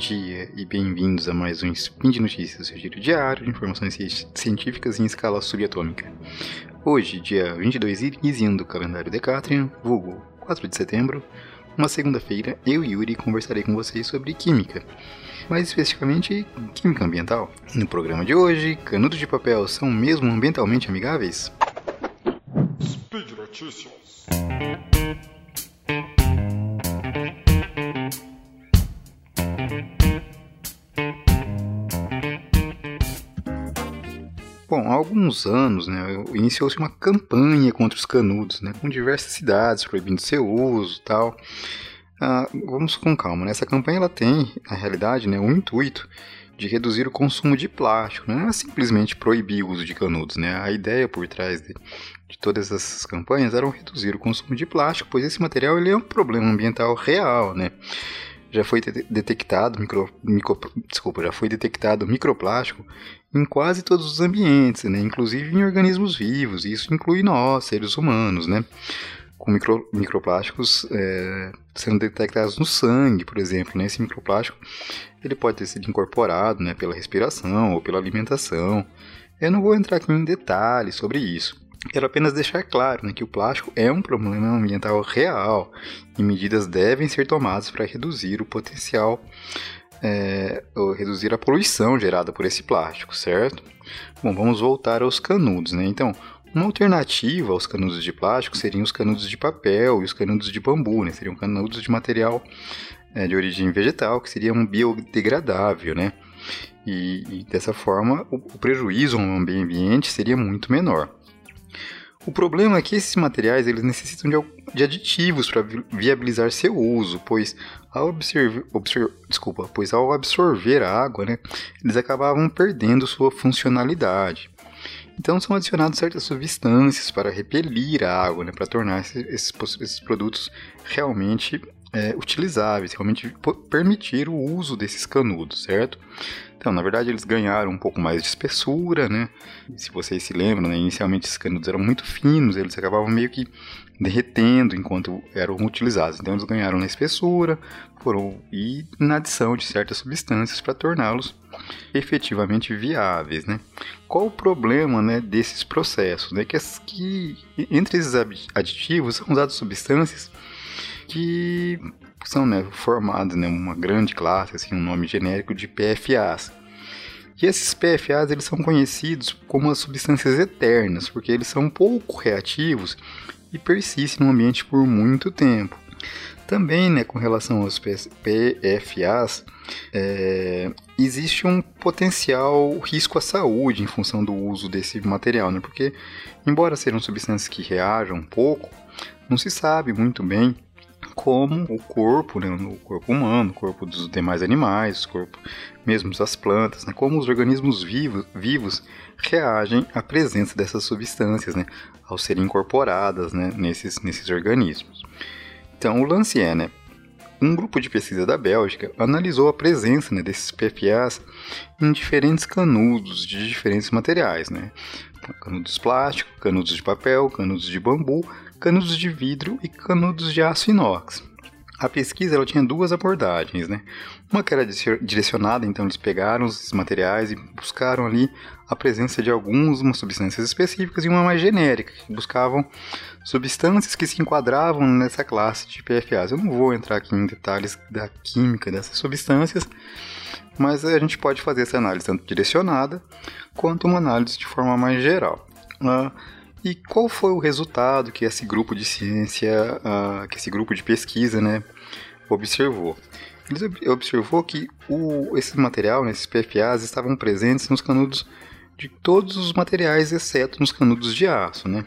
dia e bem-vindos a mais um Spin de Notícias, seu giro diário de informações científicas em escala subatômica. Hoje, dia 22 Irisium do calendário Decatrian, vulgo 4 de setembro, uma segunda-feira, eu e Yuri conversarei com vocês sobre química, mais especificamente química ambiental. No programa de hoje, canudos de papel são mesmo ambientalmente amigáveis? Speed Notícias. Alguns anos, né, iniciou-se uma campanha contra os canudos, né, com diversas cidades proibindo seu uso e tal. Ah, vamos com calma, né? Essa campanha ela tem, na realidade, né, um intuito de reduzir o consumo de plástico, não é simplesmente proibir o uso de canudos, né? A ideia por trás de, de todas essas campanhas era reduzir o consumo de plástico, pois esse material ele é um problema ambiental real, né? já foi detectado micro, micro, desculpa, já foi detectado microplástico em quase todos os ambientes, né? inclusive em organismos vivos, e isso inclui nós, seres humanos, né? com micro, microplásticos é, sendo detectados no sangue, por exemplo. Né? Esse microplástico ele pode ter sido incorporado né, pela respiração ou pela alimentação. Eu não vou entrar aqui em detalhes sobre isso. Quero apenas deixar claro né, que o plástico é um problema ambiental real e medidas devem ser tomadas para reduzir o potencial, é, reduzir a poluição gerada por esse plástico, certo? Bom, vamos voltar aos canudos, né? Então, uma alternativa aos canudos de plástico seriam os canudos de papel e os canudos de bambu, né? Seriam canudos de material é, de origem vegetal, que seria um biodegradável, né? E, e dessa forma, o, o prejuízo ao meio ambiente seria muito menor. O problema é que esses materiais eles necessitam de, de aditivos para viabilizar seu uso, pois ao, observer, desculpa, pois ao absorver a água, né, eles acabavam perdendo sua funcionalidade. Então são adicionados certas substâncias para repelir a água, né, para tornar esses, esses produtos realmente é, utilizáveis, realmente permitir o uso desses canudos, certo? Então, na verdade, eles ganharam um pouco mais de espessura, né? Se vocês se lembram, né, inicialmente esses canudos eram muito finos, eles acabavam meio que derretendo enquanto eram utilizados. Então, eles ganharam na espessura foram, e na adição de certas substâncias para torná-los efetivamente viáveis, né? Qual o problema, né, desses processos, né? Que, que entre esses aditivos são usadas substâncias que são né, formados né, uma grande classe, assim, um nome genérico de PFAs. E esses PFAs eles são conhecidos como as substâncias eternas, porque eles são pouco reativos e persistem no ambiente por muito tempo. Também, né, com relação aos PFAs, é, existe um potencial risco à saúde em função do uso desse material, né? Porque, embora sejam substâncias que reajam um pouco, não se sabe muito bem como o corpo, né, o corpo humano, o corpo dos demais animais, o corpo mesmo das plantas, né, como os organismos vivos, vivos reagem à presença dessas substâncias, né, ao serem incorporadas né, nesses, nesses organismos. Então, o lance é, né, um grupo de pesquisa da Bélgica analisou a presença né, desses PFAs em diferentes canudos de diferentes materiais, né? Canudos plásticos, canudos de papel, canudos de bambu, canudos de vidro e canudos de aço inox. A pesquisa ela tinha duas abordagens, né? Uma que era direcionada, então eles pegaram os materiais e buscaram ali a presença de algumas substâncias específicas e uma mais genérica, que buscavam substâncias que se enquadravam nessa classe de PFAs. Eu não vou entrar aqui em detalhes da química dessas substâncias, mas a gente pode fazer essa análise tanto direcionada quanto uma análise de forma mais geral. Uh, e qual foi o resultado que esse grupo de ciência, uh, que esse grupo de pesquisa, né, observou? Eles observou que o, esse material, né, esses PFAs, estavam presentes nos canudos de todos os materiais, exceto nos canudos de aço, né?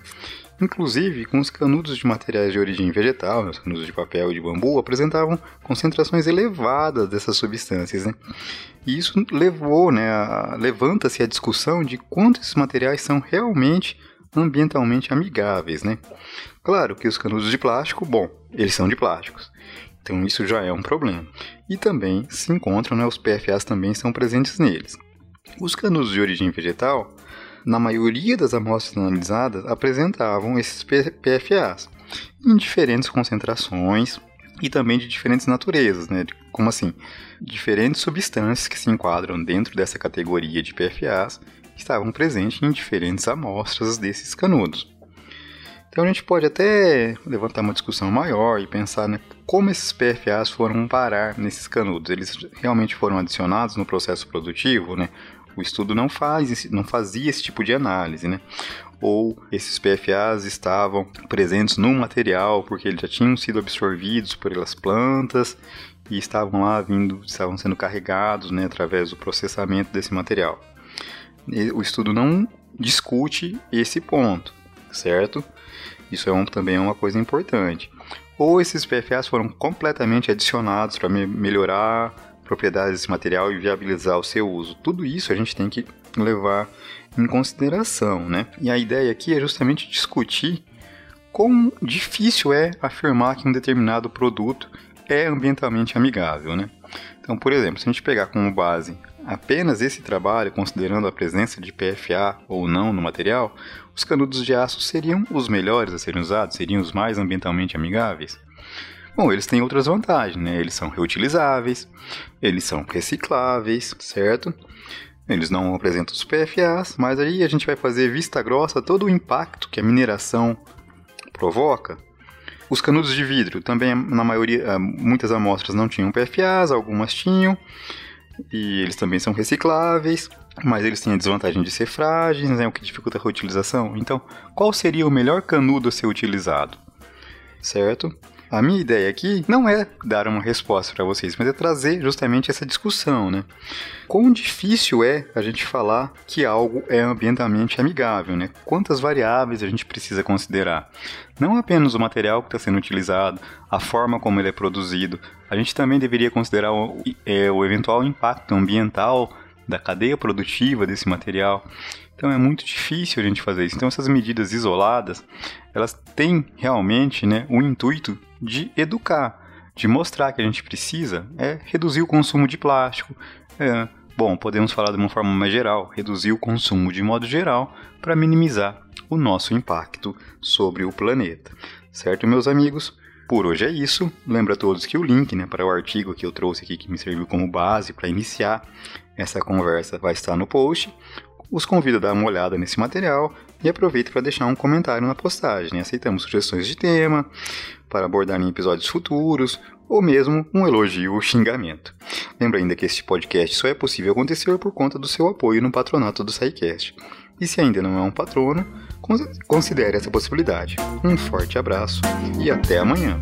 Inclusive, com os canudos de materiais de origem vegetal, né, os canudos de papel e de bambu, apresentavam concentrações elevadas dessas substâncias, né? E isso levou, né, levanta-se a discussão de quanto esses materiais são realmente ambientalmente amigáveis, né? Claro que os canudos de plástico, bom, eles são de plásticos. Então isso já é um problema. E também se encontram, né, os PFAs também estão presentes neles. Os canudos de origem vegetal, na maioria das amostras analisadas, apresentavam esses PFAs em diferentes concentrações, e também de diferentes naturezas, né? Como assim? Diferentes substâncias que se enquadram dentro dessa categoria de PFAs estavam presentes em diferentes amostras desses canudos. Então a gente pode até levantar uma discussão maior e pensar né, como esses PFAs foram parar nesses canudos. Eles realmente foram adicionados no processo produtivo, né? O estudo não, faz, não fazia esse tipo de análise, né? Ou esses PFAs estavam presentes no material porque eles já tinham sido absorvidos pelas plantas e estavam lá vindo, estavam sendo carregados, né, através do processamento desse material. E o estudo não discute esse ponto, certo? Isso é um, também é uma coisa importante. Ou esses PFAs foram completamente adicionados para me melhorar propriedades desse material e viabilizar o seu uso. Tudo isso a gente tem que levar em consideração, né? E a ideia aqui é justamente discutir quão difícil é afirmar que um determinado produto é ambientalmente amigável, né? Então, por exemplo, se a gente pegar como base apenas esse trabalho, considerando a presença de PFA ou não no material, os canudos de aço seriam os melhores a serem usados, seriam os mais ambientalmente amigáveis? Bom, eles têm outras vantagens, né? Eles são reutilizáveis, eles são recicláveis, certo? Eles não apresentam os PFAs, mas aí a gente vai fazer vista grossa todo o impacto que a mineração provoca. Os canudos de vidro também, na maioria, ah, muitas amostras não tinham PFAs, algumas tinham, e eles também são recicláveis, mas eles têm a desvantagem de ser frágeis, né, o que dificulta a reutilização. Então, qual seria o melhor canudo a ser utilizado? Certo? A minha ideia aqui não é dar uma resposta para vocês, mas é trazer justamente essa discussão, né? Quão difícil é a gente falar que algo é ambientalmente amigável, né? Quantas variáveis a gente precisa considerar? Não apenas o material que está sendo utilizado, a forma como ele é produzido, a gente também deveria considerar o, é, o eventual impacto ambiental da cadeia produtiva desse material. Então é muito difícil a gente fazer isso. Então essas medidas isoladas, elas têm realmente né, o intuito de educar, de mostrar que a gente precisa é reduzir o consumo de plástico. É, bom, podemos falar de uma forma mais geral, reduzir o consumo de modo geral para minimizar o nosso impacto sobre o planeta. Certo, meus amigos? Por hoje é isso. Lembra a todos que o link né, para o artigo que eu trouxe aqui, que me serviu como base para iniciar essa conversa, vai estar no post os convido a dar uma olhada nesse material e aproveito para deixar um comentário na postagem. Aceitamos sugestões de tema para abordar em episódios futuros ou mesmo um elogio ou xingamento. Lembra ainda que este podcast só é possível acontecer por conta do seu apoio no patronato do SciCast. E se ainda não é um patrono, considere essa possibilidade. Um forte abraço e até amanhã!